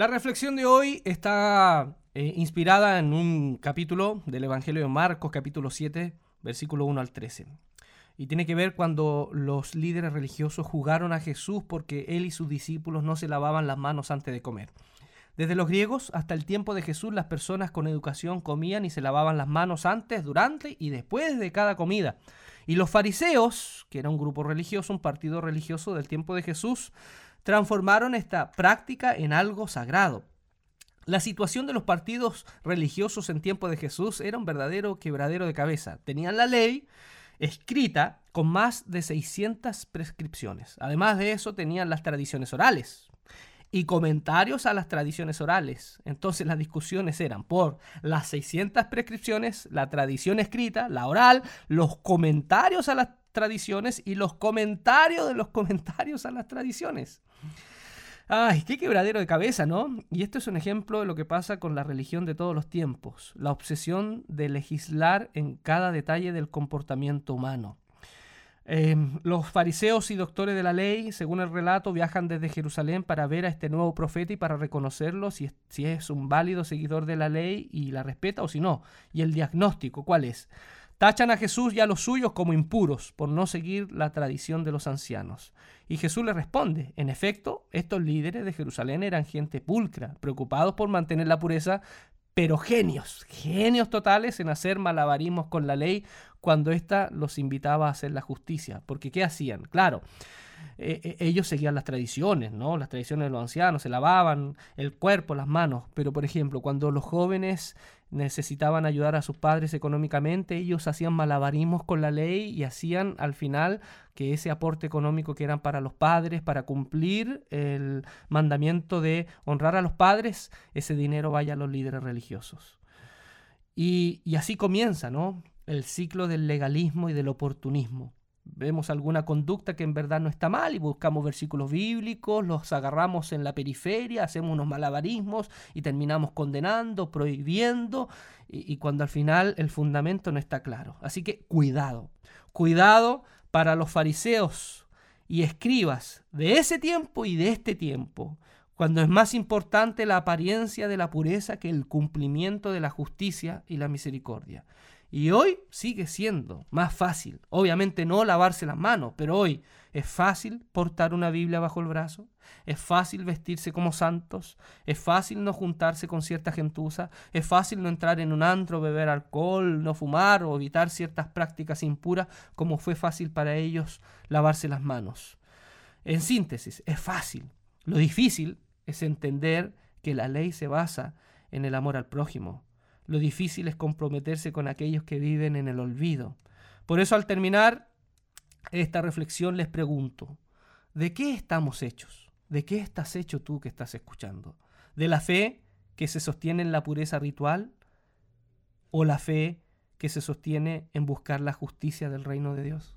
La reflexión de hoy está eh, inspirada en un capítulo del Evangelio de Marcos, capítulo 7, versículo 1 al 13. Y tiene que ver cuando los líderes religiosos jugaron a Jesús porque él y sus discípulos no se lavaban las manos antes de comer. Desde los griegos hasta el tiempo de Jesús, las personas con educación comían y se lavaban las manos antes, durante y después de cada comida. Y los fariseos, que era un grupo religioso, un partido religioso del tiempo de Jesús, transformaron esta práctica en algo sagrado. La situación de los partidos religiosos en tiempo de Jesús era un verdadero quebradero de cabeza. Tenían la ley escrita con más de 600 prescripciones. Además de eso, tenían las tradiciones orales y comentarios a las tradiciones orales. Entonces las discusiones eran por las 600 prescripciones, la tradición escrita, la oral, los comentarios a las tradiciones y los comentarios de los comentarios a las tradiciones. Ay, qué quebradero de cabeza, ¿no? Y esto es un ejemplo de lo que pasa con la religión de todos los tiempos, la obsesión de legislar en cada detalle del comportamiento humano. Em, los fariseos y doctores de la ley, según el relato, viajan desde Jerusalén para ver a este nuevo profeta y para reconocerlo si si es un válido seguidor de la ley y la respeta o si no. Y el diagnóstico, ¿cuál es? Tachan a Jesús y a los suyos como impuros por no seguir la tradición de los ancianos. Y Jesús le responde, en efecto, estos líderes de Jerusalén eran gente pulcra, preocupados por mantener la pureza, pero genios, genios totales en hacer malabarismos con la ley cuando ésta los invitaba a hacer la justicia. Porque ¿qué hacían? Claro, eh, eh, ellos seguían las tradiciones, ¿no? Las tradiciones de los ancianos, se lavaban el cuerpo, las manos, pero por ejemplo, cuando los jóvenes necesitaban ayudar a sus padres económicamente, ellos hacían malabarismos con la ley y hacían al final que ese aporte económico que eran para los padres, para cumplir el mandamiento de honrar a los padres, ese dinero vaya a los líderes religiosos. Y, y así comienza, ¿no? El ciclo del legalismo y del oportunismo vemos alguna conducta que en verdad no está mal y buscamos versículos bíblicos, los agarramos en la periferia, hacemos unos malabarismos y terminamos condenando, prohibiendo y, cuando al final el fundamento no está claro. Así que cuidado, cuidado para los fariseos y escribas de ese tiempo y de este tiempo, cuando es más importante la apariencia de la pureza que el cumplimiento de la justicia y la misericordia. Y hoy sigue siendo más fácil. Obviamente no lavarse las manos, pero hoy es fácil portar una Biblia bajo el brazo, es fácil vestirse como santos, es fácil no juntarse con cierta gentuza, es fácil no entrar en un antro, beber alcohol, no fumar o evitar ciertas prácticas impuras, como fue fácil para ellos lavarse las manos. En síntesis, es fácil. Lo difícil es entender que la ley se basa en el amor al prójimo, lo difícil es comprometerse con aquellos que viven en el olvido. Por eso al terminar esta reflexión les pregunto, ¿de qué estamos hechos? ¿De qué estás hecho tú que estás escuchando? ¿De la fe que se sostiene en la pureza ritual o la fe que se sostiene en buscar la justicia del reino de Dios?